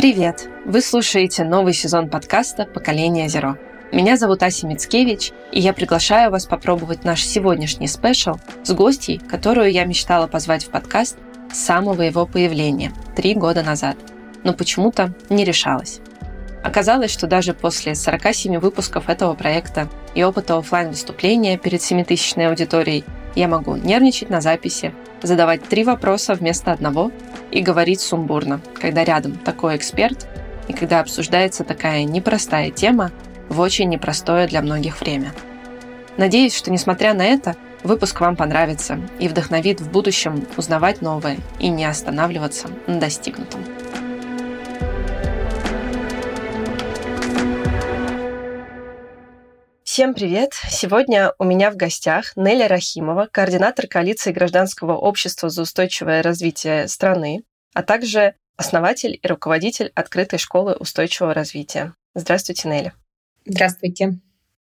Привет! Вы слушаете новый сезон подкаста «Поколение Зеро». Меня зовут Ася Мицкевич, и я приглашаю вас попробовать наш сегодняшний спешл с гостьей, которую я мечтала позвать в подкаст с самого его появления, три года назад, но почему-то не решалась. Оказалось, что даже после 47 выпусков этого проекта и опыта офлайн выступления перед 7000 аудиторией я могу нервничать на записи, задавать три вопроса вместо одного и говорить сумбурно, когда рядом такой эксперт и когда обсуждается такая непростая тема в очень непростое для многих время. Надеюсь, что несмотря на это, выпуск вам понравится и вдохновит в будущем узнавать новое и не останавливаться на достигнутом. Всем привет! Сегодня у меня в гостях Неля Рахимова, координатор коалиции гражданского общества за устойчивое развитие страны, а также основатель и руководитель открытой школы устойчивого развития. Здравствуйте, Неля. Здравствуйте.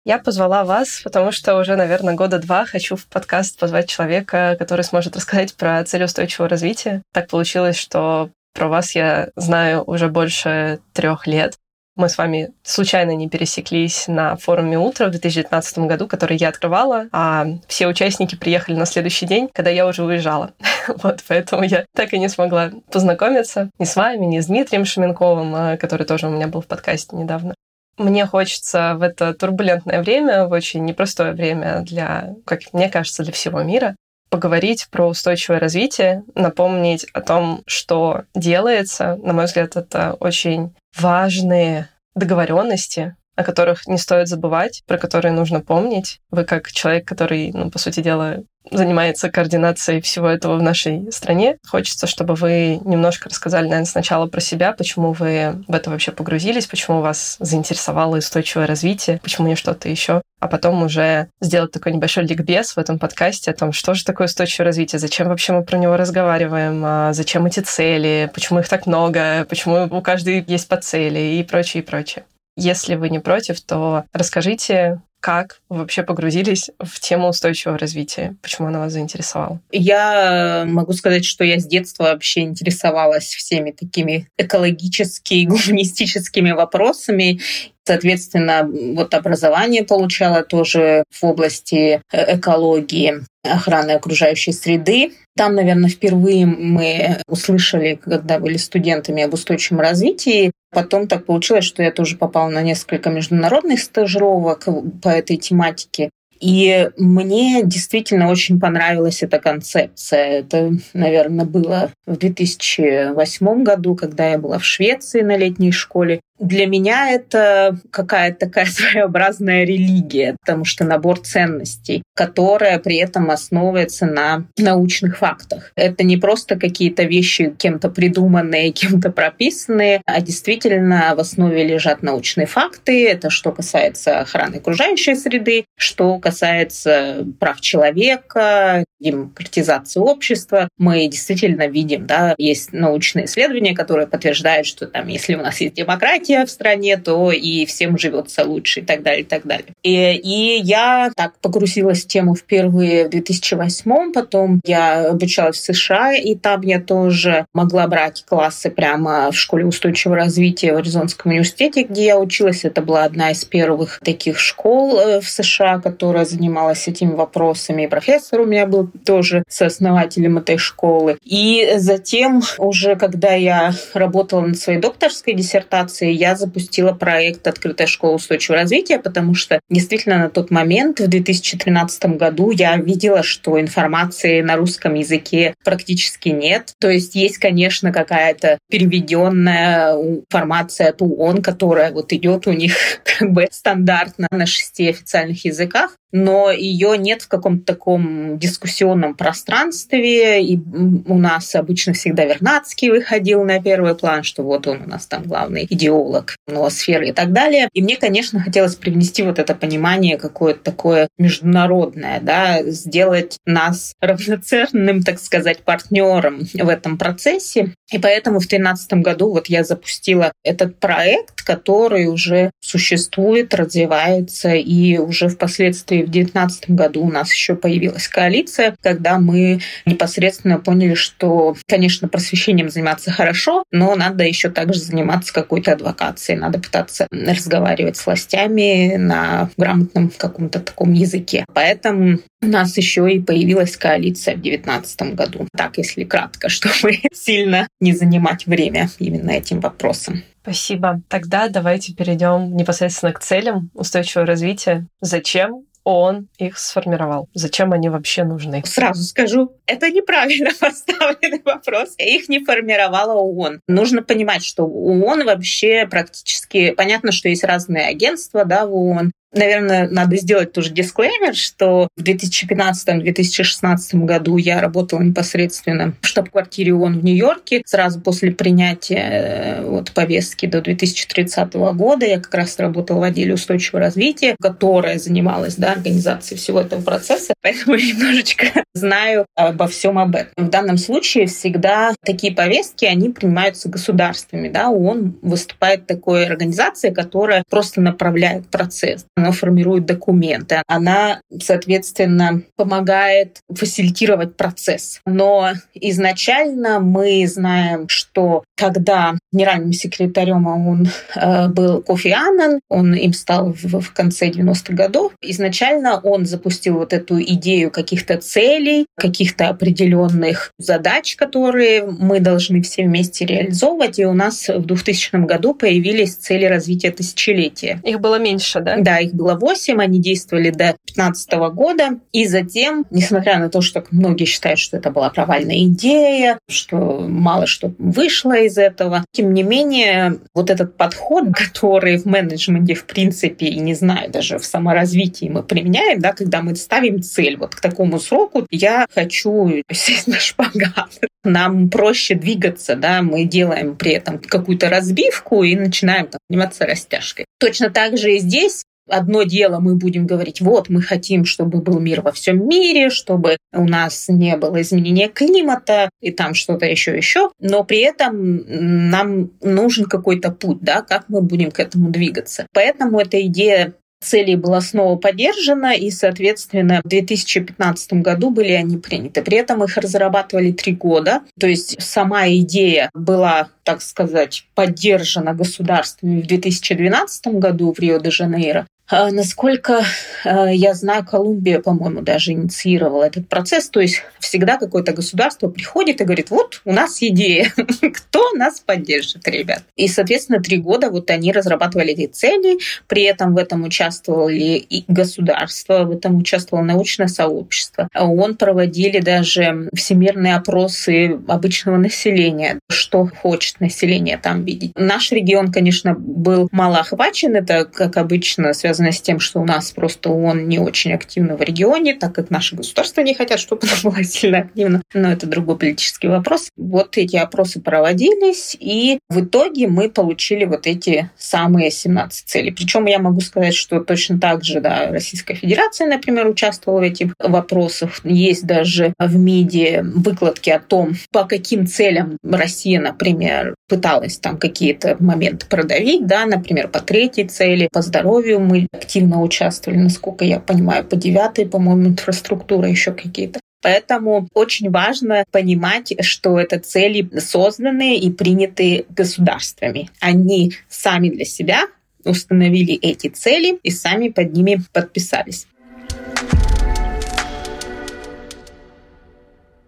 Я позвала вас, потому что уже, наверное, года два хочу в подкаст позвать человека, который сможет рассказать про цели устойчивого развития. Так получилось, что про вас я знаю уже больше трех лет мы с вами случайно не пересеклись на форуме «Утро» в 2019 году, который я открывала, а все участники приехали на следующий день, когда я уже уезжала. вот, поэтому я так и не смогла познакомиться ни с вами, ни с Дмитрием Шеменковым, а, который тоже у меня был в подкасте недавно. Мне хочется в это турбулентное время, в очень непростое время для, как мне кажется, для всего мира, поговорить про устойчивое развитие, напомнить о том, что делается. На мой взгляд, это очень важные договоренности, о которых не стоит забывать, про которые нужно помнить. Вы как человек, который, ну, по сути дела, занимается координацией всего этого в нашей стране. Хочется, чтобы вы немножко рассказали, наверное, сначала про себя, почему вы в это вообще погрузились, почему вас заинтересовало устойчивое развитие, почему не что-то еще, а потом уже сделать такой небольшой ликбез в этом подкасте о том, что же такое устойчивое развитие, зачем вообще мы про него разговариваем, а зачем эти цели, почему их так много, почему у каждой есть по цели и прочее, и прочее. Если вы не против, то расскажите, как вы вообще погрузились в тему устойчивого развития? Почему она вас заинтересовала? Я могу сказать, что я с детства вообще интересовалась всеми такими экологическими, гуманистическими вопросами. Соответственно, вот образование получала тоже в области э, экологии, охраны окружающей среды. Там, наверное, впервые мы услышали, когда были студентами об устойчивом развитии. Потом так получилось, что я тоже попала на несколько международных стажировок по этой тематике. И мне действительно очень понравилась эта концепция. Это, наверное, было в 2008 году, когда я была в Швеции на летней школе. Для меня это какая-то такая своеобразная религия, потому что набор ценностей, которая при этом основывается на научных фактах. Это не просто какие-то вещи кем-то придуманные, кем-то прописанные, а действительно в основе лежат научные факты. Это что касается охраны окружающей среды, что касается прав человека, демократизации общества. Мы действительно видим, да, есть научные исследования, которые подтверждают, что там, если у нас есть демократия, демократия в стране, то и всем живется лучше и так далее, и так далее. И, и я так погрузилась в тему впервые в 2008 потом я обучалась в США, и там я тоже могла брать классы прямо в школе устойчивого развития в Аризонском университете, где я училась. Это была одна из первых таких школ э, в США, которая занималась этими вопросами. И профессор у меня был тоже сооснователем этой школы. И затем, уже когда я работала над своей докторской диссертацией, я запустила проект «Открытая школа устойчивого развития», потому что действительно на тот момент, в 2013 году, я видела, что информации на русском языке практически нет. То есть есть, конечно, какая-то переведенная информация от ООН, которая вот идет у них как бы стандартно на шести официальных языках, но ее нет в каком-то таком дискуссионном пространстве. И у нас обычно всегда Вернадский выходил на первый план, что вот он у нас там главный идеолог метеоролог, ноосферы и так далее. И мне, конечно, хотелось привнести вот это понимание какое-то такое международное, да, сделать нас равноценным, так сказать, партнером в этом процессе. И поэтому в 2013 году вот я запустила этот проект, который уже существует, развивается, и уже впоследствии в 2019 году у нас еще появилась коалиция, когда мы непосредственно поняли, что, конечно, просвещением заниматься хорошо, но надо еще также заниматься какой-то адвокацией, надо пытаться разговаривать с властями на грамотном каком-то таком языке. Поэтому у нас еще и появилась коалиция в 2019 году. Так, если кратко, чтобы сильно не занимать время именно этим вопросом. Спасибо. Тогда давайте перейдем непосредственно к целям устойчивого развития. Зачем он их сформировал? Зачем они вообще нужны? Сразу скажу, это неправильно поставленный вопрос. Их не формировала ООН. Нужно понимать, что ООН вообще практически... Понятно, что есть разные агентства да, в ООН, Наверное, надо сделать тоже дисклеймер, что в 2015-2016 году я работала непосредственно в штаб-квартире ООН в Нью-Йорке. Сразу после принятия э, вот, повестки до 2030 года я как раз работала в отделе устойчивого развития, которая занималась да, организацией всего этого процесса. Поэтому немножечко знаю обо всем об этом. В данном случае всегда такие повестки, они принимаются государствами. Да? ООН выступает такой организацией, которая просто направляет процесс она формирует документы, она, соответственно, помогает фасилитировать процесс. Но изначально мы знаем, что когда генеральным секретарем ООН э, был Кофи Аннан, он им стал в конце 90-х годов, изначально он запустил вот эту идею каких-то целей, каких-то определенных задач, которые мы должны все вместе реализовывать. И у нас в 2000 году появились цели развития тысячелетия. Их было меньше, да? Да, их было восемь, они действовали до 2015 года. И затем, несмотря на то, что многие считают, что это была провальная идея, что мало что вышло из этого, тем не менее, вот этот подход, который в менеджменте, в принципе, и не знаю, даже в саморазвитии мы применяем, да, когда мы ставим цель вот к такому сроку, я хочу сесть на шпагат. Нам проще двигаться, да, мы делаем при этом какую-то разбивку и начинаем там, заниматься растяжкой. Точно так же и здесь одно дело мы будем говорить, вот мы хотим, чтобы был мир во всем мире, чтобы у нас не было изменения климата и там что-то еще еще, но при этом нам нужен какой-то путь, да, как мы будем к этому двигаться. Поэтому эта идея целей была снова поддержана, и, соответственно, в 2015 году были они приняты. При этом их разрабатывали три года, то есть сама идея была, так сказать, поддержана государствами в 2012 году в Рио-де-Жанейро, насколько а, я знаю, Колумбия, по-моему, даже инициировала этот процесс. То есть всегда какое-то государство приходит и говорит, вот у нас идея, кто нас поддержит, ребят. И, соответственно, три года вот они разрабатывали эти цели, при этом в этом участвовали и государство, в этом участвовало научное сообщество. ООН проводили даже всемирные опросы обычного населения, что хочет население там видеть. Наш регион, конечно, был мало охвачен, это, как обычно, связано связано с тем, что у нас просто ООН не очень активно в регионе, так как наши государства не хотят, чтобы она была сильно активна. Но это другой политический вопрос. Вот эти опросы проводились, и в итоге мы получили вот эти самые 17 целей. Причем я могу сказать, что точно так же да, Российская Федерация, например, участвовала в этих вопросах. Есть даже в МИДе выкладки о том, по каким целям Россия, например, пыталась там какие-то моменты продавить, да, например, по третьей цели, по здоровью мы активно участвовали, насколько я понимаю, по девятой, по-моему, инфраструктура, еще какие-то. Поэтому очень важно понимать, что это цели созданные и принятые государствами. Они сами для себя установили эти цели и сами под ними подписались.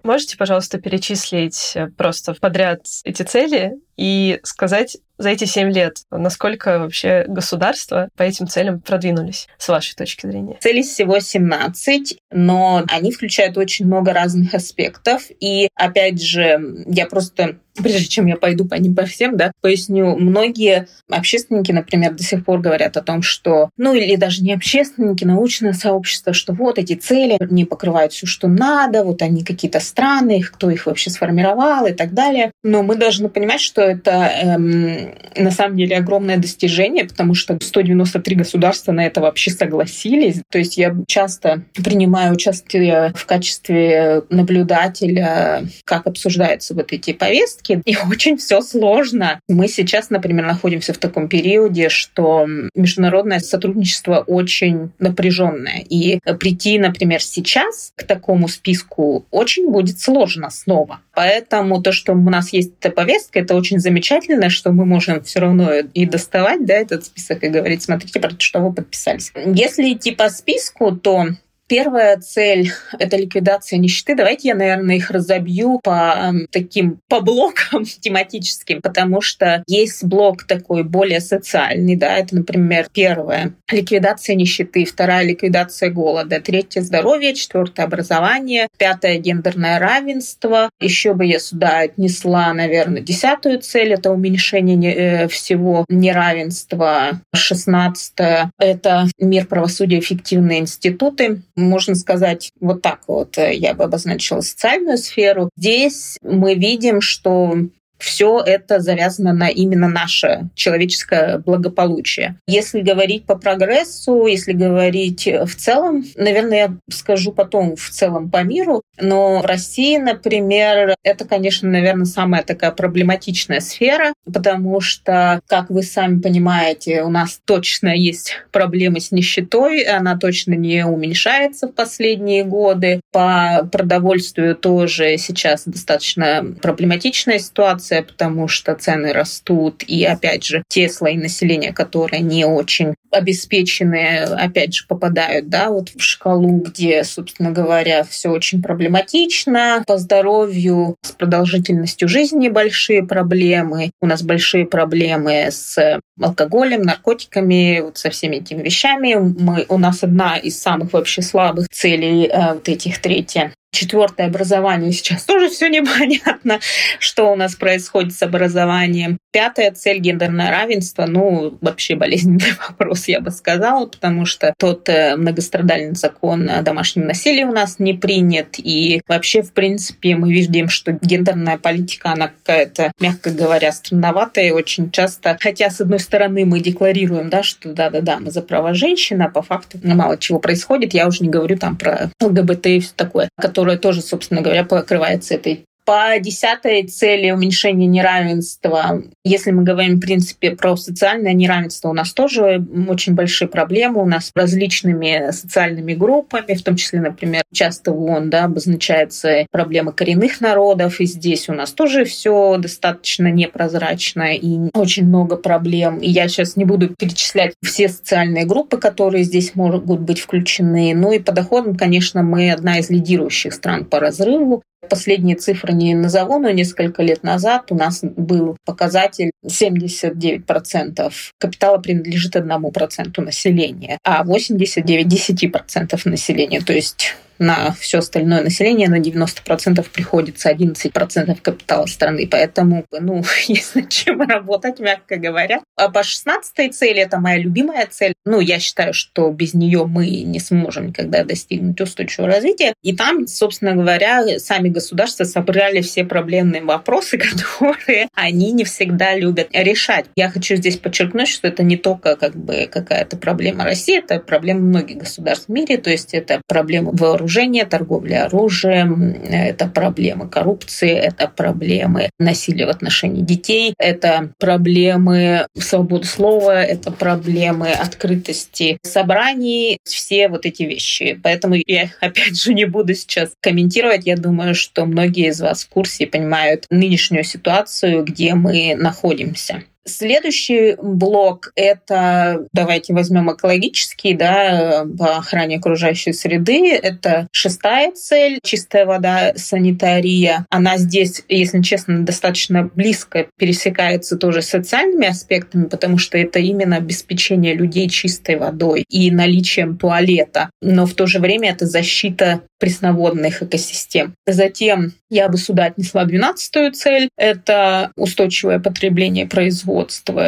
Можете, пожалуйста, перечислить просто подряд эти цели и сказать, за эти семь лет, насколько вообще государства по этим целям продвинулись, с вашей точки зрения? Целей всего 17, но они включают очень много разных аспектов. И, опять же, я просто прежде чем я пойду по ним по всем, да, поясню, многие общественники, например, до сих пор говорят о том, что, ну или даже не общественники, научное сообщество, что вот эти цели не покрывают все, что надо, вот они какие-то странные, кто их вообще сформировал и так далее. Но мы должны понимать, что что это эм, на самом деле огромное достижение, потому что 193 государства на это вообще согласились. То есть я часто принимаю участие в качестве наблюдателя, как обсуждаются вот эти повестки, и очень все сложно. Мы сейчас, например, находимся в таком периоде, что международное сотрудничество очень напряженное. И прийти, например, сейчас к такому списку очень будет сложно снова. Поэтому то, что у нас есть эта повестка, это очень замечательно, что мы можем все равно и доставать да, этот список и говорить, смотрите, про что вы подписались. Если идти по списку, то Первая цель — это ликвидация нищеты. Давайте я, наверное, их разобью по эм, таким, по блокам тематическим, потому что есть блок такой более социальный, да, это, например, первое — ликвидация нищеты, вторая — ликвидация голода, третье — здоровье, четвертое — образование, пятое — гендерное равенство. Еще бы я сюда отнесла, наверное, десятую цель — это уменьшение э, всего неравенства. Шестнадцатое — это мир, правосудия, эффективные институты можно сказать, вот так вот э, я бы обозначила социальную сферу. Здесь мы видим, что все это завязано на именно наше человеческое благополучие. Если говорить по прогрессу, если говорить в целом, наверное, я скажу потом в целом по миру, но в России, например, это, конечно, наверное, самая такая проблематичная сфера, потому что, как вы сами понимаете, у нас точно есть проблемы с нищетой, она точно не уменьшается в последние годы. По продовольствию тоже сейчас достаточно проблематичная ситуация инфляция, потому что цены растут, и опять же те слои населения, которые не очень обеспеченные, опять же, попадают да, вот в шкалу, где, собственно говоря, все очень проблематично. По здоровью, с продолжительностью жизни большие проблемы. У нас большие проблемы с алкоголем, наркотиками, вот со всеми этими вещами. Мы, у нас одна из самых вообще слабых целей э, вот этих третья Четвертое образование сейчас тоже все непонятно, что у нас происходит с образованием. Пятая цель гендерное равенство, ну, вообще болезненный вопрос, я бы сказала, потому что тот э, многострадальный закон о домашнем насилии у нас не принят. И вообще, в принципе, мы видим, что гендерная политика, она какая-то, мягко говоря, странноватая очень часто. Хотя, с одной стороны, мы декларируем, да, что да-да-да, мы за права женщин, а по факту мало чего происходит. Я уже не говорю там про ЛГБТ и все такое, которая тоже, собственно говоря, покрывается этой по десятой цели уменьшения неравенства, если мы говорим, в принципе, про социальное неравенство, у нас тоже очень большие проблемы. У нас различными социальными группами, в том числе, например, часто в ООН да, обозначается проблема коренных народов, и здесь у нас тоже все достаточно непрозрачно и очень много проблем. И я сейчас не буду перечислять все социальные группы, которые здесь могут быть включены. Ну и по доходам, конечно, мы одна из лидирующих стран по разрыву. Последние цифры не назову, но несколько лет назад у нас был показатель 79% капитала принадлежит одному проценту населения, а 89 10% населения. То есть на все остальное население на 90% приходится 11% капитала страны. Поэтому, ну, есть над чем работать, мягко говоря. А по 16 цели, это моя любимая цель, ну, я считаю, что без нее мы не сможем никогда достигнуть устойчивого развития. И там, собственно говоря, сами государства собрали все проблемные вопросы, которые они не всегда любят решать. Я хочу здесь подчеркнуть, что это не только как бы какая-то проблема России, это проблема многих государств в мире, то есть это проблема вооружения вооружения, торговли оружием, это проблемы коррупции, это проблемы насилия в отношении детей, это проблемы свободы слова, это проблемы открытости собраний, все вот эти вещи. Поэтому я, опять же, не буду сейчас комментировать. Я думаю, что многие из вас в курсе и понимают нынешнюю ситуацию, где мы находимся. Следующий блок — это, давайте возьмем экологический, да, по охране окружающей среды. Это шестая цель — чистая вода, санитария. Она здесь, если честно, достаточно близко пересекается тоже с социальными аспектами, потому что это именно обеспечение людей чистой водой и наличием туалета. Но в то же время это защита пресноводных экосистем. Затем я бы сюда отнесла двенадцатую цель. Это устойчивое потребление производства.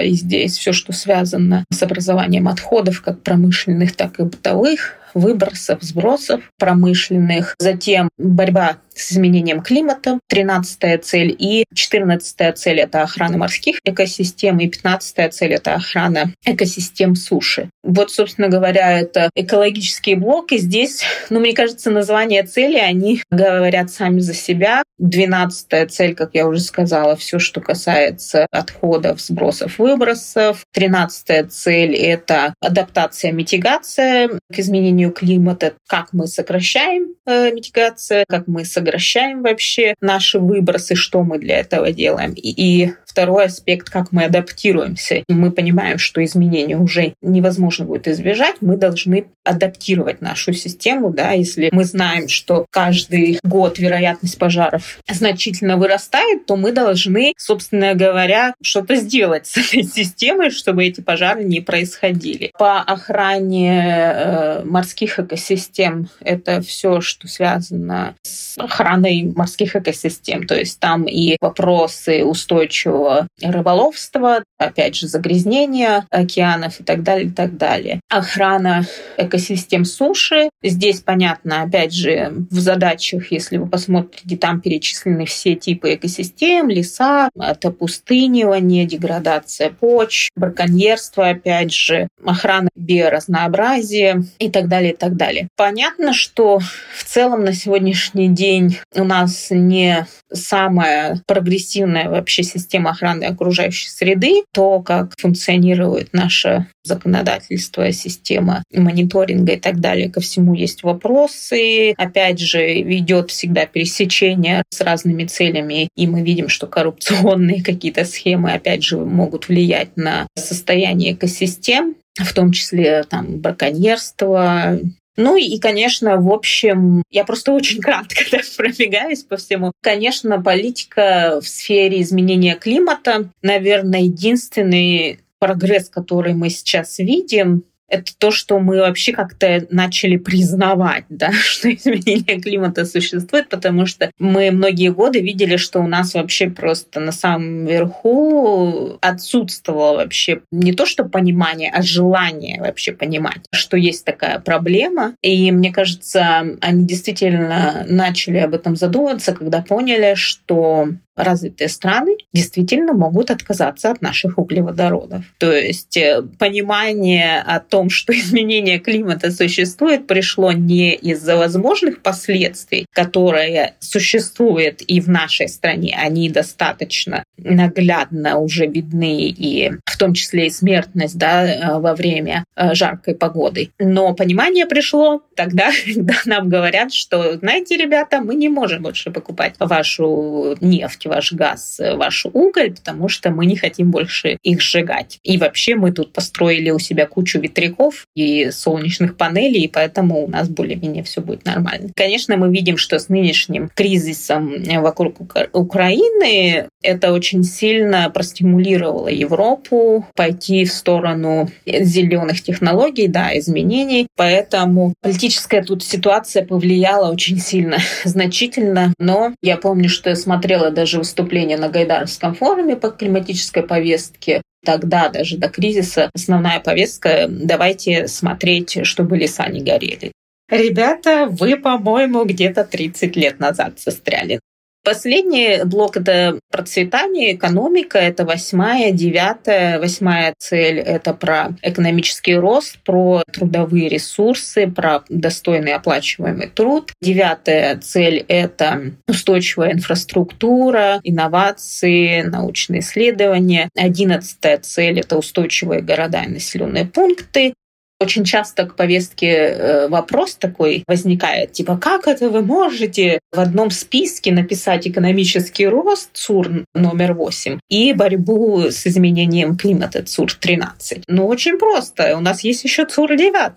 И здесь все, что связано с образованием отходов, как промышленных, так и бытовых, выбросов, сбросов промышленных, затем борьба с изменением климата, 13 цель, и 14 цель — это охрана морских экосистем, и 15 цель — это охрана экосистем суши. Вот, собственно говоря, это экологический блок, и здесь, ну, мне кажется, название цели, они говорят сами за себя. 12 цель, как я уже сказала, все, что касается отходов, сбросов, выбросов. 13 цель — это адаптация, митигация к изменению климата, как мы сокращаем э, митигация, как мы сокращаем вообще наши выбросы, что мы для этого делаем. И, и второй аспект, как мы адаптируемся. Мы понимаем, что изменения уже невозможно будет избежать, мы должны адаптировать нашу систему, да, если мы знаем, что каждый год вероятность пожаров значительно вырастает, то мы должны, собственно говоря, что-то сделать с этой системой, чтобы эти пожары не происходили. По охране э, морских экосистем это все, что связано с охраной морских экосистем. То есть там и вопросы устойчивого рыболовства, опять же, загрязнения океанов и так далее, и так далее. Охрана экосистем суши. Здесь понятно, опять же, в задачах, если вы посмотрите, там перечислены все типы экосистем, леса, это пустынивание, деградация почв, браконьерство, опять же, охрана биоразнообразия и так далее, и так далее. Понятно, что в целом на сегодняшний день у нас не самая прогрессивная вообще система охраны окружающей среды, то, как функционирует наше законодательство, система мониторинга и так далее. Ко всему есть вопросы. Опять же, идет всегда пересечение с разными целями, и мы видим, что коррупционные какие-то схемы, опять же, могут влиять на состояние экосистем в том числе там браконьерство, ну и, конечно, в общем, я просто очень кратко да, пробегаюсь по всему. Конечно, политика в сфере изменения климата, наверное, единственный прогресс, который мы сейчас видим, это то, что мы вообще как-то начали признавать, да, что изменение климата существует, потому что мы многие годы видели, что у нас вообще просто на самом верху отсутствовало вообще не то, что понимание, а желание вообще понимать, что есть такая проблема. И мне кажется, они действительно начали об этом задумываться, когда поняли, что развитые страны действительно могут отказаться от наших углеводородов. То есть э, понимание о том, что изменение климата существует, пришло не из-за возможных последствий, которые существуют и в нашей стране, они достаточно наглядно уже видны, и в том числе и смертность да, э, во время э, жаркой погоды. Но понимание пришло тогда, когда нам говорят, что, знаете, ребята, мы не можем больше покупать вашу нефть, нефть, ваш газ, ваш уголь, потому что мы не хотим больше их сжигать. И вообще мы тут построили у себя кучу ветряков и солнечных панелей, и поэтому у нас более-менее все будет нормально. Конечно, мы видим, что с нынешним кризисом вокруг Украины это очень сильно простимулировало Европу пойти в сторону зеленых технологий, да, изменений. Поэтому политическая тут ситуация повлияла очень сильно, значительно. Но я помню, что я смотрела даже даже выступление на Гайдаровском форуме по климатической повестке. Тогда даже до кризиса основная повестка «давайте смотреть, чтобы леса не горели». Ребята, вы, по-моему, где-то 30 лет назад застряли. Последний блок — это процветание, экономика, это восьмая, девятая. Восьмая цель — это про экономический рост, про трудовые ресурсы, про достойный оплачиваемый труд. Девятая цель — это устойчивая инфраструктура, инновации, научные исследования. Одиннадцатая цель — это устойчивые города и населенные пункты. Очень часто к повестке э, вопрос такой возникает, типа, как это вы можете в одном списке написать экономический рост ЦУР номер 8 и борьбу с изменением климата ЦУР 13? Ну, очень просто. У нас есть еще ЦУР 9,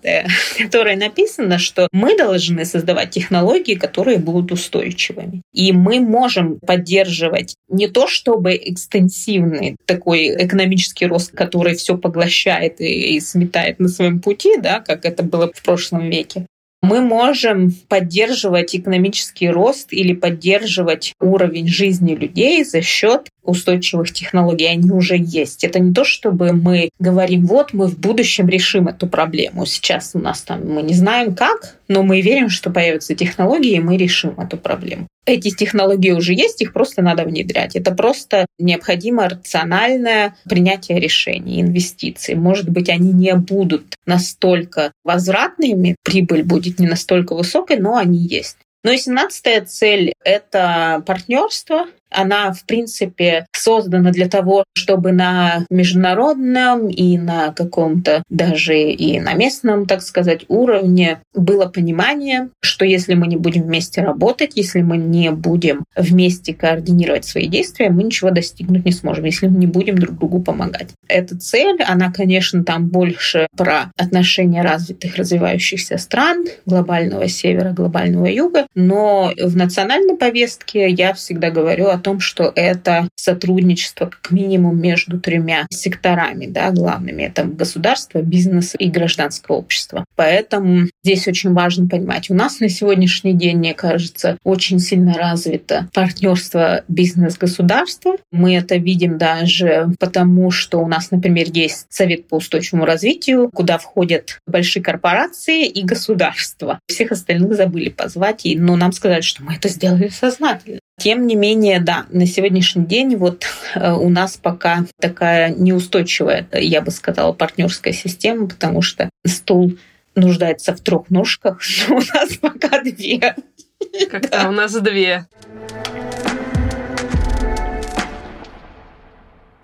в которой написано, что мы должны создавать технологии, которые будут устойчивыми. И мы можем поддерживать не то чтобы экстенсивный такой экономический рост, который все поглощает и, и сметает на своем пути, пути, да, как это было в прошлом веке, мы можем поддерживать экономический рост или поддерживать уровень жизни людей за счет устойчивых технологий, они уже есть. Это не то, чтобы мы говорим, вот мы в будущем решим эту проблему. Сейчас у нас там мы не знаем как, но мы верим, что появятся технологии, и мы решим эту проблему. Эти технологии уже есть, их просто надо внедрять. Это просто необходимо рациональное принятие решений, инвестиций. Может быть, они не будут настолько возвратными, прибыль будет не настолько высокой, но они есть. Ну и семнадцатая цель — это партнерство. Она, в принципе, создана для того, чтобы на международном и на каком-то даже и на местном, так сказать, уровне было понимание, что если мы не будем вместе работать, если мы не будем вместе координировать свои действия, мы ничего достигнуть не сможем, если мы не будем друг другу помогать. Эта цель, она, конечно, там больше про отношения развитых, развивающихся стран, глобального севера, глобального юга, но в национальной повестке я всегда говорю о том, что это сотрудничество как минимум между тремя секторами, да, главными. Это государство, бизнес и гражданское общество. Поэтому здесь очень важно понимать, у нас на сегодняшний день, мне кажется, очень сильно развито партнерство бизнес-государства. Мы это видим даже потому, что у нас, например, есть Совет по устойчивому развитию, куда входят большие корпорации и государства. Всех остальных забыли позвать, но нам сказали, что мы это сделали сознательно. Тем не менее, да, на сегодняшний день вот э, у нас пока такая неустойчивая, я бы сказала, партнерская система, потому что стул нуждается в трех ножках, но у нас пока две. Как-то у нас две.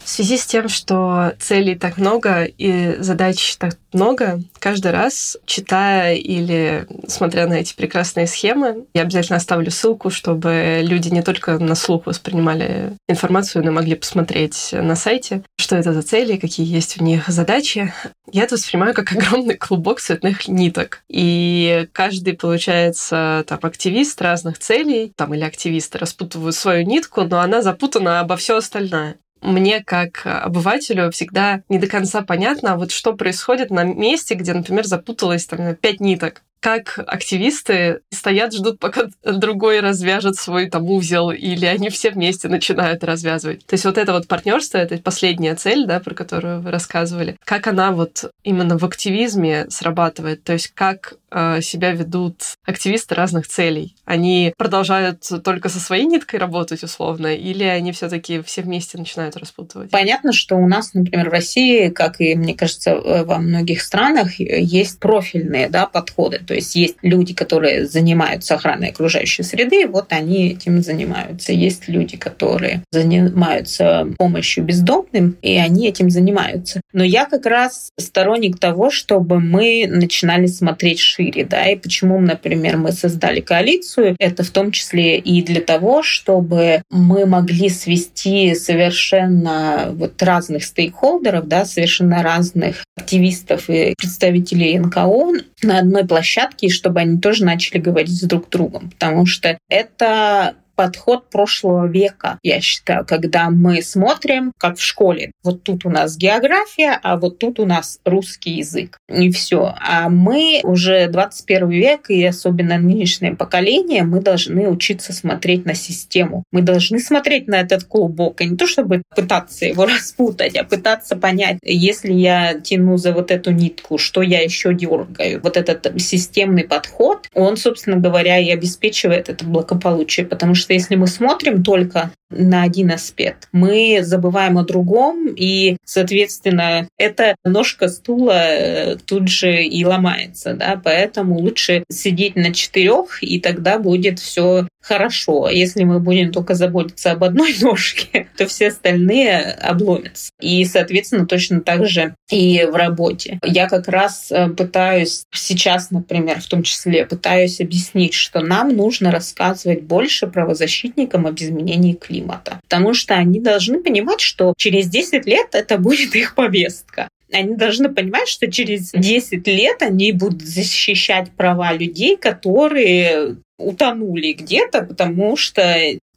В связи с тем, что целей так много и задач так много, каждый раз, читая или смотря на эти прекрасные схемы, я обязательно оставлю ссылку, чтобы люди не только на слух воспринимали информацию, но могли посмотреть на сайте, что это за цели, какие есть в них задачи. Я это воспринимаю как огромный клубок цветных ниток. И каждый, получается, там, активист разных целей, там, или активисты распутывают свою нитку, но она запутана обо все остальное мне как обывателю всегда не до конца понятно, вот что происходит на месте, где, например, запуталось там пять ниток как активисты стоят, ждут, пока другой развяжет свой там узел, или они все вместе начинают развязывать. То есть вот это вот партнерство, это последняя цель, да, про которую вы рассказывали. Как она вот именно в активизме срабатывает? То есть как э, себя ведут активисты разных целей? Они продолжают только со своей ниткой работать условно, или они все-таки все вместе начинают распутывать? Понятно, что у нас, например, в России, как и, мне кажется, во многих странах, есть профильные да, подходы. То есть есть люди, которые занимаются охраной окружающей среды, вот они этим занимаются. Есть люди, которые занимаются помощью бездомным, и они этим занимаются. Но я как раз сторонник того, чтобы мы начинали смотреть шире, да, и почему, например, мы создали коалицию, это в том числе и для того, чтобы мы могли свести совершенно вот разных стейкхолдеров, да, совершенно разных активистов и представителей НКО на одной площадке площадке, чтобы они тоже начали говорить с друг другом, потому что это подход прошлого века, я считаю, когда мы смотрим, как в школе. Вот тут у нас география, а вот тут у нас русский язык. И все. А мы уже 21 век, и особенно нынешнее поколение, мы должны учиться смотреть на систему. Мы должны смотреть на этот клубок, и не то чтобы пытаться его распутать, а пытаться понять, если я тяну за вот эту нитку, что я еще дергаю. Вот этот системный подход, он, собственно говоря, и обеспечивает это благополучие, потому что что если мы смотрим только на один аспект, мы забываем о другом, и, соответственно, эта ножка стула э, тут же и ломается, да, поэтому лучше сидеть на четырех, и тогда будет все хорошо. Если мы будем только заботиться об одной ножке, то все остальные обломятся. И, соответственно, точно так же и в работе. Я как раз э, пытаюсь сейчас, например, в том числе, пытаюсь объяснить, что нам нужно рассказывать больше правозащитникам об изменении климата. Потому что они должны понимать, что через 10 лет это будет их повестка они должны понимать, что через 10 лет они будут защищать права людей, которые утонули где-то, потому что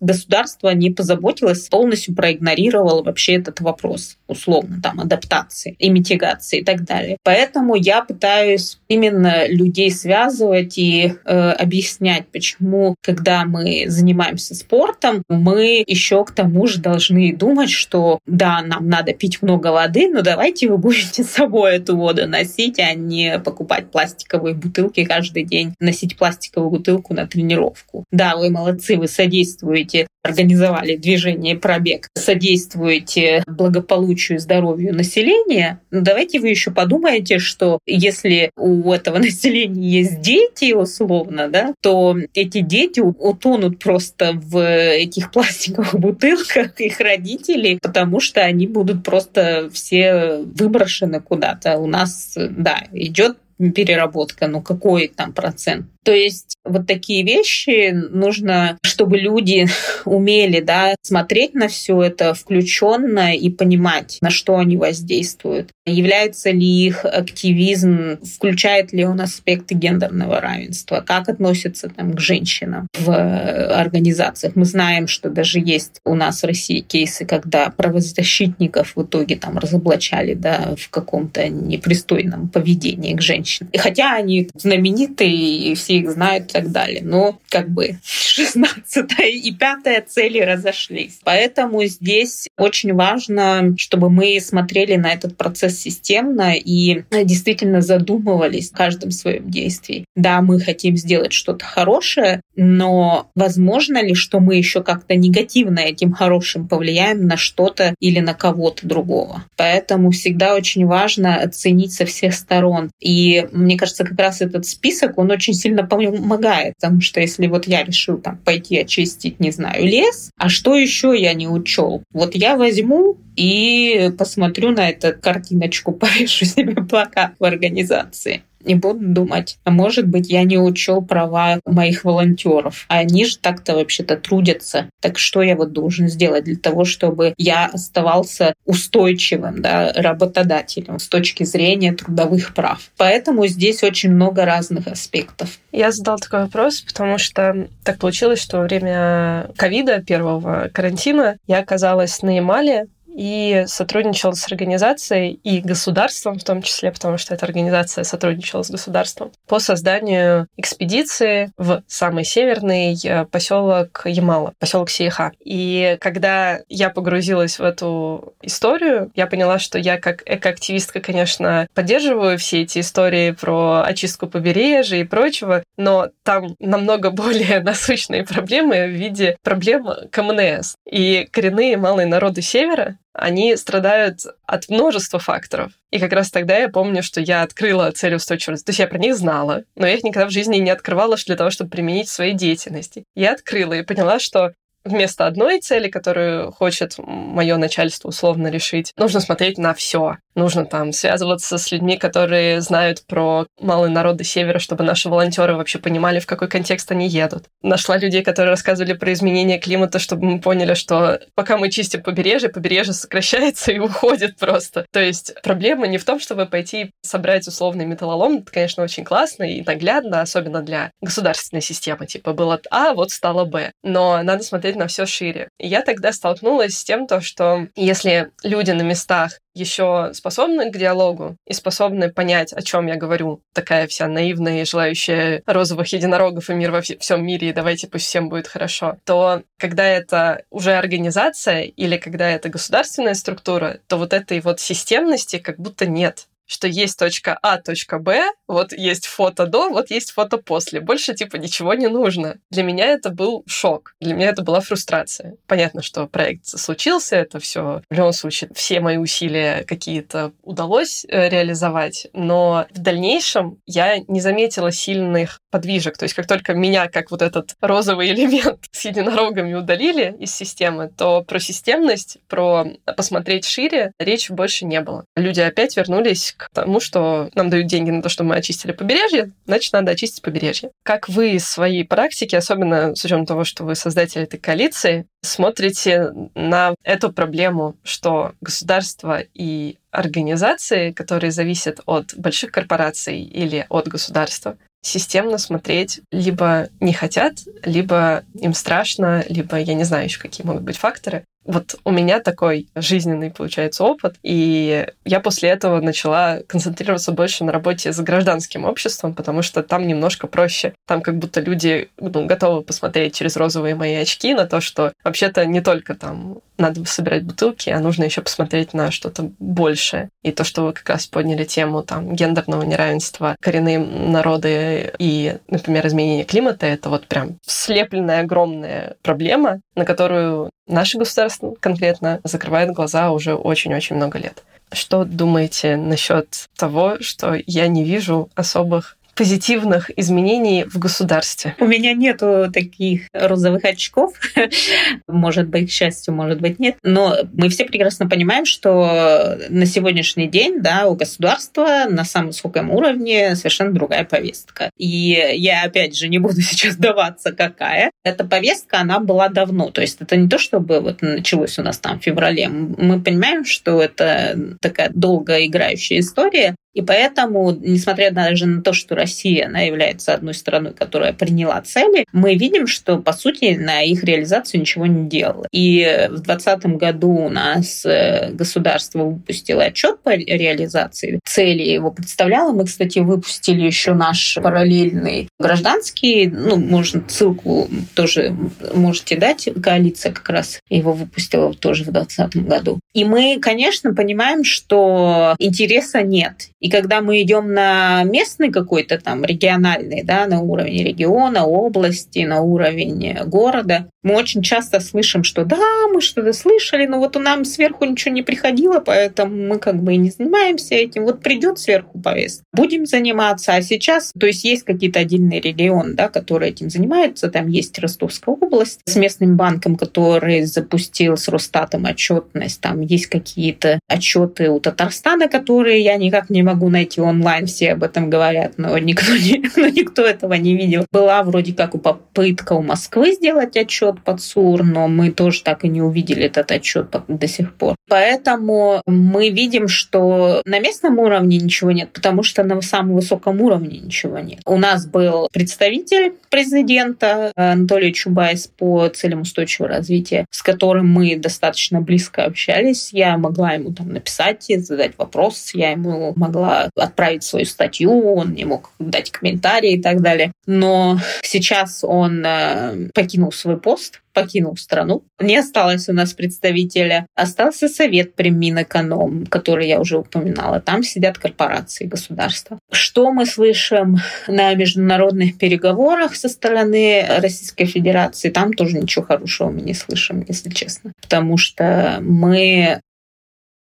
государство не позаботилось, полностью проигнорировало вообще этот вопрос, условно, там, адаптации и митигации и так далее. Поэтому я пытаюсь именно людей связывать и э, объяснять, почему, когда мы занимаемся спортом, мы еще к тому же должны думать, что да, нам надо пить много воды, но давайте вы будете с собой эту воду носить, а не покупать пластиковые бутылки каждый день, носить пластиковую бутылку на тренировку. Да, вы молодцы, вы содействуете организовали движение «Пробег», содействуете благополучию и здоровью населения, но давайте вы еще подумаете, что если у этого населения есть дети, условно, да, то эти дети утонут просто в этих пластиковых бутылках их родителей, потому что они будут просто все выброшены куда-то. У нас, да, идет переработка, ну какой там процент то есть вот такие вещи нужно, чтобы люди умели да, смотреть на все это включенно и понимать, на что они воздействуют. Является ли их активизм, включает ли он аспекты гендерного равенства, как относится там, к женщинам в организациях. Мы знаем, что даже есть у нас в России кейсы, когда правозащитников в итоге там разоблачали да, в каком-то непристойном поведении к женщинам. И хотя они знаменитые и все их знают и так далее. Но как бы 16 и 5 цели разошлись. Поэтому здесь очень важно, чтобы мы смотрели на этот процесс системно и действительно задумывались в каждом своем действии. Да, мы хотим сделать что-то хорошее, но возможно ли, что мы еще как-то негативно этим хорошим повлияем на что-то или на кого-то другого. Поэтому всегда очень важно оценить со всех сторон. И мне кажется, как раз этот список, он очень сильно помогает, потому что если вот я решил там пойти очистить, не знаю, лес, а что еще я не учел? Вот я возьму и посмотрю на эту картиночку, повешу себе плакат в организации и буду думать, а может быть, я не учел права моих волонтеров, а они же так-то вообще-то трудятся. Так что я вот должен сделать для того, чтобы я оставался устойчивым да, работодателем с точки зрения трудовых прав. Поэтому здесь очень много разных аспектов. Я задал такой вопрос, потому что так получилось, что во время ковида, первого карантина, я оказалась на Ямале, и сотрудничал с организацией и государством в том числе, потому что эта организация сотрудничала с государством, по созданию экспедиции в самый северный э, поселок Ямала, поселок Сиеха. И когда я погрузилась в эту историю, я поняла, что я как экоактивистка, конечно, поддерживаю все эти истории про очистку побережья и прочего, но там намного более насущные проблемы в виде проблем КМНС. И коренные малые народы Севера, они страдают от множества факторов. И как раз тогда я помню, что я открыла цель устойчивости. То есть я про них знала, но я их никогда в жизни не открывала для того, чтобы применить в своей деятельности. Я открыла и поняла, что вместо одной цели, которую хочет мое начальство условно решить, нужно смотреть на все. Нужно там связываться с людьми, которые знают про малые народы Севера, чтобы наши волонтеры вообще понимали, в какой контекст они едут. Нашла людей, которые рассказывали про изменение климата, чтобы мы поняли, что пока мы чистим побережье, побережье сокращается и уходит просто. То есть проблема не в том, чтобы пойти собрать условный металлолом. Это, конечно, очень классно и наглядно, особенно для государственной системы. Типа было А, вот стало Б. Но надо смотреть на все шире. И я тогда столкнулась с тем, то, что если люди на местах еще способны к диалогу и способны понять, о чем я говорю. Такая вся наивная и желающая розовых единорогов и мир во всем мире, и давайте пусть всем будет хорошо. То когда это уже организация или когда это государственная структура, то вот этой вот системности как будто нет что есть точка А, точка Б, вот есть фото до, вот есть фото после. Больше типа ничего не нужно. Для меня это был шок. Для меня это была фрустрация. Понятно, что проект случился, это все в любом случае все мои усилия какие-то удалось э, реализовать, но в дальнейшем я не заметила сильных подвижек. То есть как только меня, как вот этот розовый элемент с единорогами удалили из системы, то про системность, про посмотреть шире речи больше не было. Люди опять вернулись к тому, что нам дают деньги на то, что мы очистили побережье, значит, надо очистить побережье. Как вы из своей практики, особенно с учетом того, что вы создатель этой коалиции, смотрите на эту проблему, что государство и организации, которые зависят от больших корпораций или от государства, системно смотреть либо не хотят, либо им страшно, либо я не знаю еще какие могут быть факторы. Вот у меня такой жизненный, получается, опыт, и я после этого начала концентрироваться больше на работе с гражданским обществом, потому что там немножко проще. Там как будто люди ну, готовы посмотреть через розовые мои очки на то, что вообще-то не только там надо собирать бутылки, а нужно еще посмотреть на что-то большее. И то, что вы как раз подняли тему там гендерного неравенства, коренные народы и, например, изменение климата, это вот прям слепленная огромная проблема, на которую наше государство конкретно закрывает глаза уже очень-очень много лет. Что думаете насчет того, что я не вижу особых позитивных изменений в государстве? У меня нету таких розовых очков. может быть, к счастью, может быть, нет. Но мы все прекрасно понимаем, что на сегодняшний день да, у государства на самом высоком уровне совершенно другая повестка. И я, опять же, не буду сейчас даваться, какая. Эта повестка, она была давно. То есть это не то, чтобы вот началось у нас там в феврале. Мы понимаем, что это такая долгоиграющая история, и поэтому, несмотря даже на то, что Россия она является одной страной, которая приняла цели, мы видим, что, по сути, на их реализацию ничего не делала. И в 2020 году у нас э, государство выпустило отчет по реализации цели, его представляло. Мы, кстати, выпустили еще наш параллельный гражданский, ну, можно ссылку тоже можете дать, коалиция как раз его выпустила тоже в 2020 году. И мы, конечно, понимаем, что интереса нет. И когда мы идем на местный какой-то там региональный, да, на уровне региона, области, на уровень города, мы очень часто слышим, что да, мы что-то слышали, но вот у нам сверху ничего не приходило, поэтому мы как бы и не занимаемся этим. Вот придет сверху повестка, будем заниматься. А сейчас, то есть есть какие-то отдельные регионы, да, которые этим занимаются. Там есть Ростовская область с местным банком, который запустил с Росстатом отчетность. Там есть какие-то отчеты у Татарстана, которые я никак не могу могу найти онлайн, все об этом говорят, но никто, не, но никто этого не видел. Была вроде как попытка у Москвы сделать отчет под СУР, но мы тоже так и не увидели этот отчет до сих пор. Поэтому мы видим, что на местном уровне ничего нет, потому что на самом высоком уровне ничего нет. У нас был представитель президента Анатолий Чубайс по целям устойчивого развития, с которым мы достаточно близко общались. Я могла ему там написать и задать вопрос, я ему могла могла отправить свою статью, он не мог дать комментарии и так далее. Но сейчас он э, покинул свой пост, покинул страну. Не осталось у нас представителя. Остался совет при Минэконом, который я уже упоминала. Там сидят корпорации, государства. Что мы слышим на международных переговорах со стороны Российской Федерации? Там тоже ничего хорошего мы не слышим, если честно. Потому что мы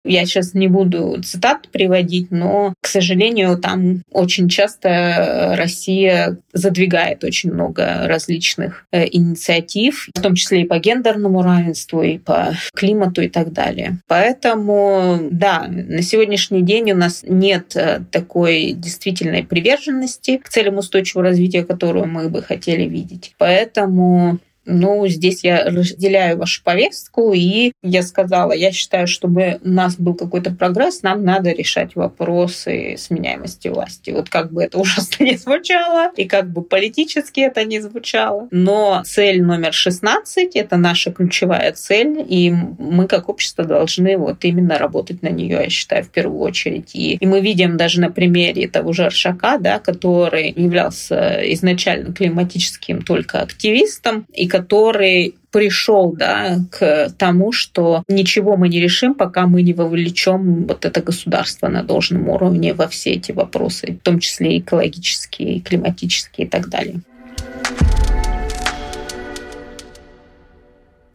я сейчас не буду цитат приводить, но, к сожалению, там очень часто Россия задвигает очень много различных э, инициатив, в том числе и по гендерному равенству, и по климату и так далее. Поэтому, да, на сегодняшний день у нас нет э, такой действительной приверженности к целям устойчивого развития, которую мы бы хотели видеть. Поэтому ну, здесь я разделяю вашу повестку, и я сказала, я считаю, чтобы у нас был какой-то прогресс, нам надо решать вопросы сменяемости власти. Вот как бы это ужасно не звучало, и как бы политически это не звучало, но цель номер 16 — это наша ключевая цель, и мы как общество должны вот именно работать на нее, я считаю, в первую очередь. И, и мы видим даже на примере того же Аршака, да, который являлся изначально климатическим только активистом, и который пришел да, к тому, что ничего мы не решим, пока мы не вовлечем вот это государство на должном уровне во все эти вопросы, в том числе экологические, климатические и так далее.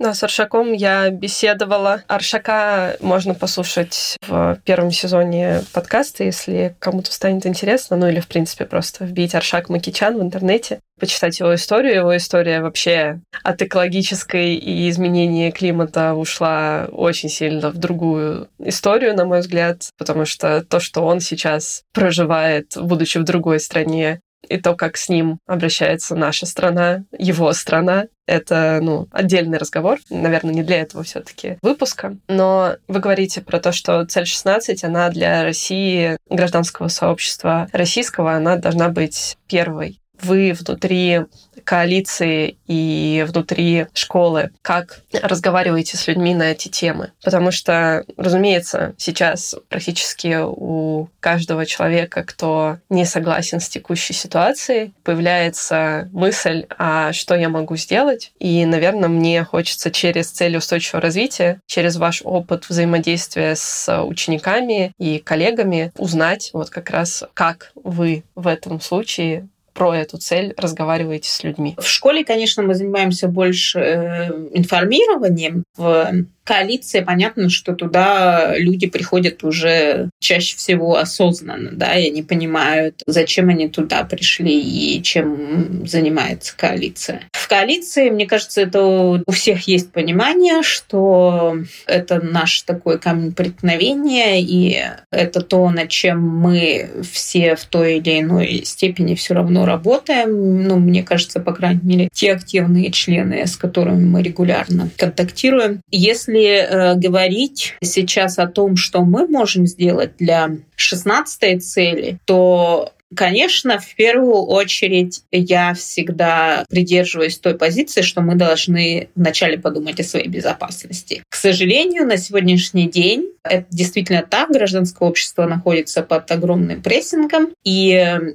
Да, с Аршаком я беседовала. Аршака можно послушать в первом сезоне подкаста, если кому-то станет интересно, ну или, в принципе, просто вбить Аршак Макичан в интернете, почитать его историю. Его история вообще от экологической и изменения климата ушла очень сильно в другую историю, на мой взгляд, потому что то, что он сейчас проживает, будучи в другой стране, и то, как с ним обращается наша страна, его страна, это, ну, отдельный разговор. Наверное, не для этого все таки выпуска. Но вы говорите про то, что цель 16, она для России, гражданского сообщества российского, она должна быть первой вы внутри коалиции и внутри школы, как разговариваете с людьми на эти темы. Потому что, разумеется, сейчас практически у каждого человека, кто не согласен с текущей ситуацией, появляется мысль, а что я могу сделать? И, наверное, мне хочется через цель устойчивого развития, через ваш опыт взаимодействия с учениками и коллегами узнать вот как раз, как вы в этом случае про эту цель разговариваете с людьми? В школе, конечно, мы занимаемся больше э, информированием. В коалиция, понятно, что туда люди приходят уже чаще всего осознанно, да, и они понимают, зачем они туда пришли и чем занимается коалиция. В коалиции, мне кажется, это у всех есть понимание, что это наш такой камень преткновения, и это то, над чем мы все в той или иной степени все равно работаем. Ну, мне кажется, по крайней мере, те активные члены, с которыми мы регулярно контактируем. Если если э, говорить сейчас о том, что мы можем сделать для 16 цели, то Конечно, в первую очередь я всегда придерживаюсь той позиции, что мы должны вначале подумать о своей безопасности. К сожалению, на сегодняшний день это действительно так. Гражданское общество находится под огромным прессингом. И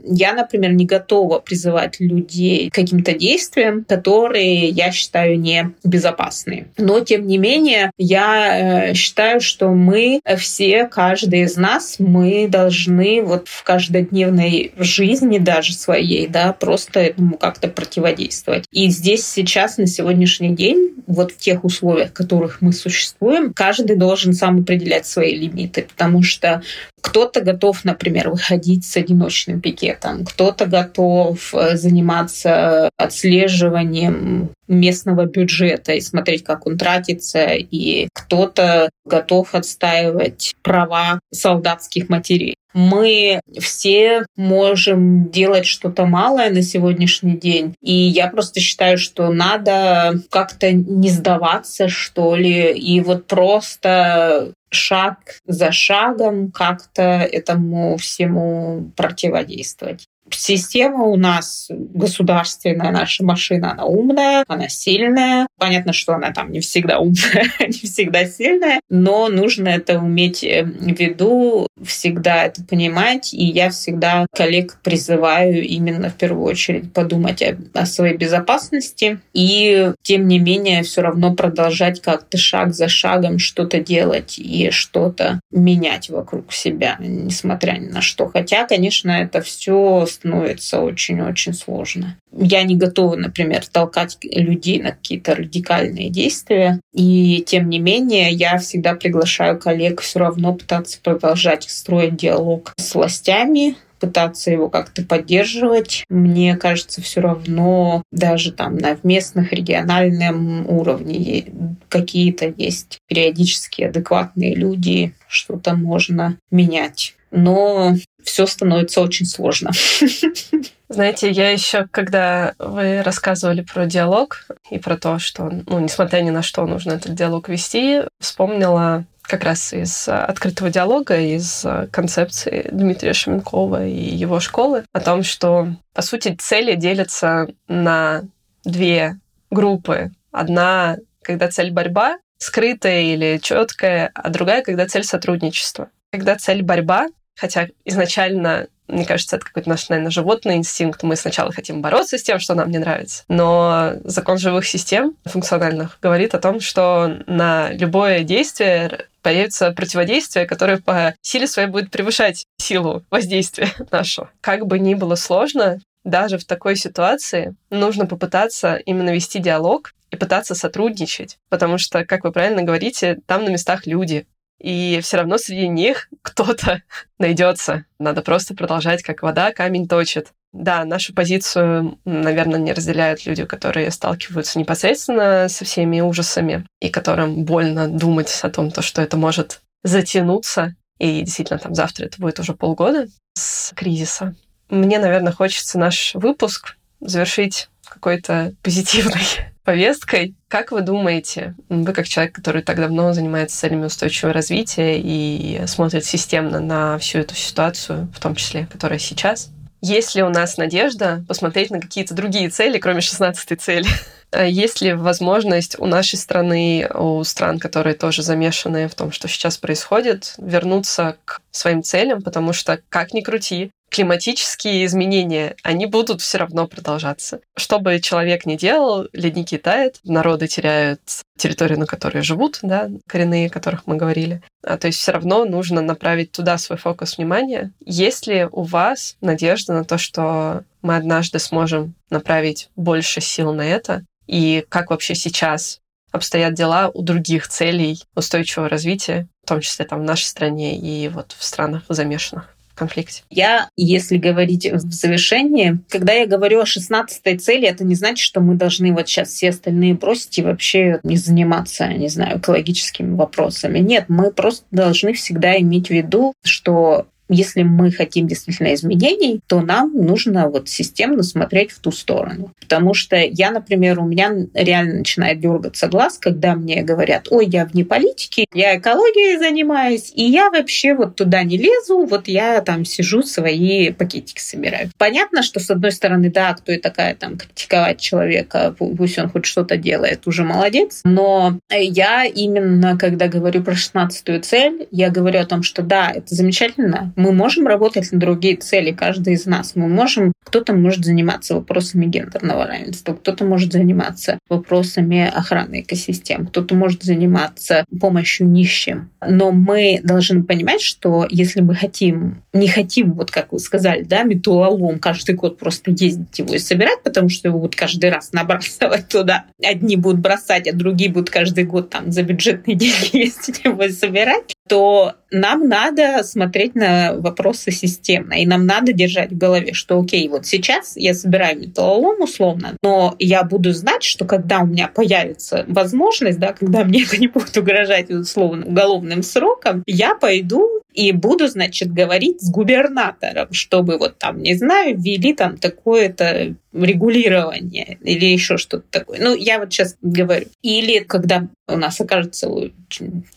я, например, не готова призывать людей к каким-то действиям, которые я считаю не безопасные. Но, тем не менее, я э, считаю, что мы все, каждый из нас, мы должны вот в каждодневной жизни даже своей, да, просто этому как-то противодействовать. И здесь сейчас, на сегодняшний день, вот в тех условиях, в которых мы существуем, каждый должен сам определять свои лимиты, потому что кто-то готов, например, выходить с одиночным пикетом, кто-то готов э, заниматься отслеживанием местного бюджета и смотреть, как он тратится, и кто-то готов отстаивать права солдатских матерей мы все можем делать что-то малое на сегодняшний день. И я просто считаю, что надо как-то не сдаваться, что ли, и вот просто шаг за шагом как-то этому всему противодействовать. Система у нас государственная, наша машина, она умная, она сильная. Понятно, что она там не всегда умная, не всегда сильная, но нужно это уметь э, в виду, всегда это понимать. И я всегда коллег призываю именно в первую очередь подумать о, о своей безопасности и, тем не менее, все равно продолжать как-то шаг за шагом что-то делать и что-то менять вокруг себя, несмотря ни на что. Хотя, конечно, это все становится очень-очень сложно. Я не готова, например, толкать людей на какие-то радикальные действия. И тем не менее, я всегда приглашаю коллег все равно пытаться продолжать строить диалог с властями, пытаться его как-то поддерживать. Мне кажется, все равно даже там на местных, региональном уровне какие-то есть периодически адекватные люди, что-то можно менять. Но все становится очень сложно. Знаете, я еще, когда вы рассказывали про диалог и про то, что, ну, несмотря ни на что, нужно этот диалог вести, вспомнила как раз из открытого диалога, из концепции Дмитрия Шеменкова и его школы о том, что, по сути, цели делятся на две группы. Одна, когда цель борьба, скрытая или четкая, а другая, когда цель сотрудничества. Когда цель борьба, Хотя изначально, мне кажется, это какой-то наш, наверное, животный инстинкт. Мы сначала хотим бороться с тем, что нам не нравится. Но закон живых систем функциональных говорит о том, что на любое действие появится противодействие, которое по силе своей будет превышать силу воздействия нашего. Как бы ни было сложно, даже в такой ситуации нужно попытаться именно вести диалог и пытаться сотрудничать. Потому что, как вы правильно говорите, там на местах люди и все равно среди них кто-то найдется. Надо просто продолжать, как вода камень точит. Да, нашу позицию, наверное, не разделяют люди, которые сталкиваются непосредственно со всеми ужасами и которым больно думать о том, то, что это может затянуться. И действительно, там завтра это будет уже полгода с кризиса. мне, наверное, хочется наш выпуск завершить какой-то позитивной повесткой. Как вы думаете, вы как человек, который так давно занимается целями устойчивого развития и смотрит системно на всю эту ситуацию, в том числе, которая сейчас, есть ли у нас надежда посмотреть на какие-то другие цели, кроме 16 цели? А есть ли возможность у нашей страны, у стран, которые тоже замешаны в том, что сейчас происходит, вернуться к своим целям, потому что, как ни крути, климатические изменения, они будут все равно продолжаться. Что бы человек ни делал, ледники тают, народы теряют территорию, на которой живут, да, коренные, о которых мы говорили. А, то есть все равно нужно направить туда свой фокус внимания. Есть ли у вас надежда на то, что мы однажды сможем направить больше сил на это? И как вообще сейчас обстоят дела у других целей устойчивого развития, в том числе там в нашей стране и вот в странах замешанных? Конфликте? Я, если говорить в завершении, когда я говорю о 16 цели, это не значит, что мы должны вот сейчас все остальные бросить и вообще не заниматься, не знаю, экологическими вопросами. Нет, мы просто должны всегда иметь в виду, что если мы хотим действительно изменений, то нам нужно вот системно смотреть в ту сторону. Потому что я, например, у меня реально начинает дергаться глаз, когда мне говорят, ой, я вне политики, я экологией занимаюсь, и я вообще вот туда не лезу, вот я там сижу, свои пакетики собираю. Понятно, что с одной стороны, да, кто и такая там критиковать человека, пусть он хоть что-то делает, уже молодец, но я именно, когда говорю про 16 цель, я говорю о том, что да, это замечательно, мы можем работать на другие цели, каждый из нас. Мы можем, кто-то может заниматься вопросами гендерного равенства, кто-то может заниматься вопросами охраны экосистем, кто-то может заниматься помощью нищим. Но мы должны понимать, что если мы хотим, не хотим, вот как вы сказали, да, металлолом каждый год просто ездить его и собирать, потому что его будут каждый раз набрасывать туда. Одни будут бросать, а другие будут каждый год там за бюджетные деньги ездить его и собирать, то нам надо смотреть на вопросы системно, и нам надо держать в голове, что окей, вот сейчас я собираю металлолом условно, но я буду знать, что когда у меня появится возможность, да, когда мне это не будет угрожать условно уголовным сроком, я пойду и буду, значит, говорить с губернатором, чтобы вот там, не знаю, ввели там такое-то регулирование или еще что-то такое. Ну, я вот сейчас говорю. Или когда у нас окажется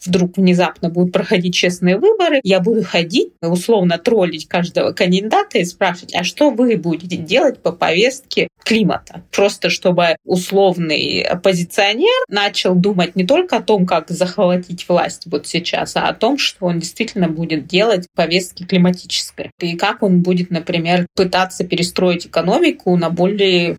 вдруг внезапно будут проходить честные выборы, я буду ходить, условно троллить каждого кандидата и спрашивать, а что вы будете делать по повестке климата? Просто чтобы условный оппозиционер начал думать не только о том, как захватить власть вот сейчас, а о том, что он действительно будет делать повестки климатической. И как он будет, например, пытаться перестроить экономику на более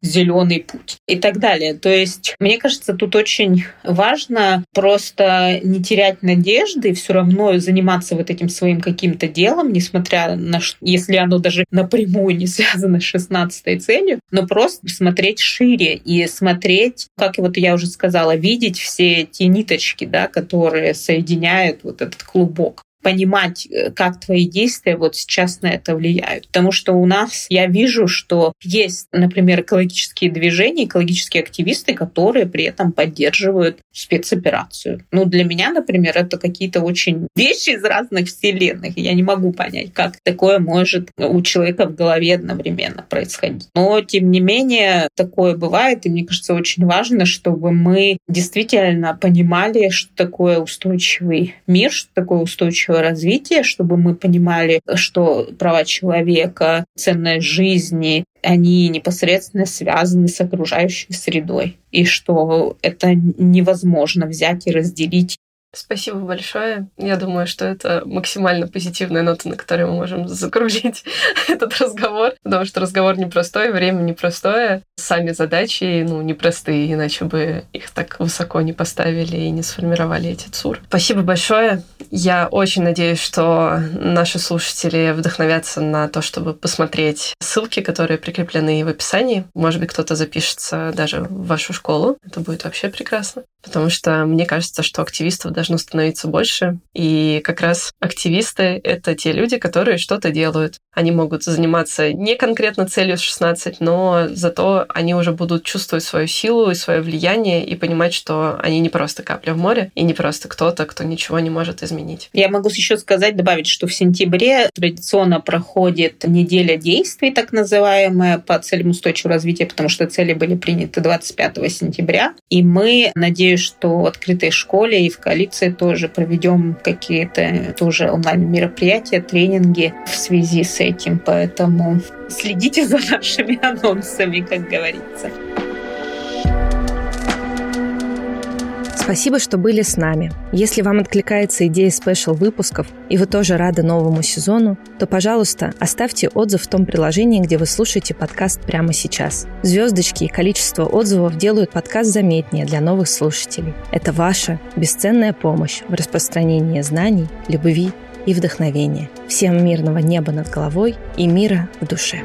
зеленый путь и так далее. То есть, мне кажется, тут очень важно просто не терять надежды, все равно заниматься вот этим своим каким-то делом, несмотря на, если оно даже напрямую не связано с 16 целью, но просто смотреть шире и смотреть, как вот я уже сказала, видеть все эти ниточки, да, которые соединяют вот этот клубок понимать, э, как твои действия вот сейчас на это влияют. Потому что у нас я вижу, что есть, например, экологические движения, экологические активисты, которые при этом поддерживают спецоперацию. Ну, для меня, например, это какие-то очень вещи из разных вселенных. Я не могу понять, как такое может у человека в голове одновременно происходить. Но, тем не менее, такое бывает, и мне кажется, очень важно, чтобы мы действительно понимали, что такое устойчивый мир, что такое устойчивый устойчивого развития, чтобы мы понимали, что права человека, ценность жизни, они непосредственно связаны с окружающей средой, и что это невозможно взять и разделить Спасибо большое. Я думаю, что это максимально позитивная нота, на которой мы можем закружить этот разговор, потому что разговор непростой, время непростое, сами задачи, ну, непростые, иначе бы их так высоко не поставили и не сформировали эти ЦУР. Спасибо большое. Я очень надеюсь, что наши слушатели вдохновятся на то, чтобы посмотреть ссылки, которые прикреплены в описании. Может быть, кто-то запишется даже в вашу школу. Это будет вообще прекрасно. Потому что мне кажется, что активистов должно становиться больше. И как раз активисты — это те люди, которые что-то делают. Они могут заниматься не конкретно целью 16, но зато они уже будут чувствовать свою силу и свое влияние и понимать, что они не просто капля в море и не просто кто-то, кто ничего не может изменить. Я могу еще сказать, добавить, что в сентябре традиционно проходит неделя действий, так называемая, по целям устойчивого развития, потому что цели были приняты 25 сентября. И мы, надеюсь, что в открытой школе и в коалиции тоже проведем какие-то тоже онлайн-мероприятия, тренинги в связи с этим. Поэтому следите за нашими анонсами, как говорится. Спасибо, что были с нами. Если вам откликается идея спешл выпусков, и вы тоже рады новому сезону, то, пожалуйста, оставьте отзыв в том приложении, где вы слушаете подкаст прямо сейчас. Звездочки и количество отзывов делают подкаст заметнее для новых слушателей. Это ваша бесценная помощь в распространении знаний, любви и вдохновения. Всем мирного неба над головой и мира в душе.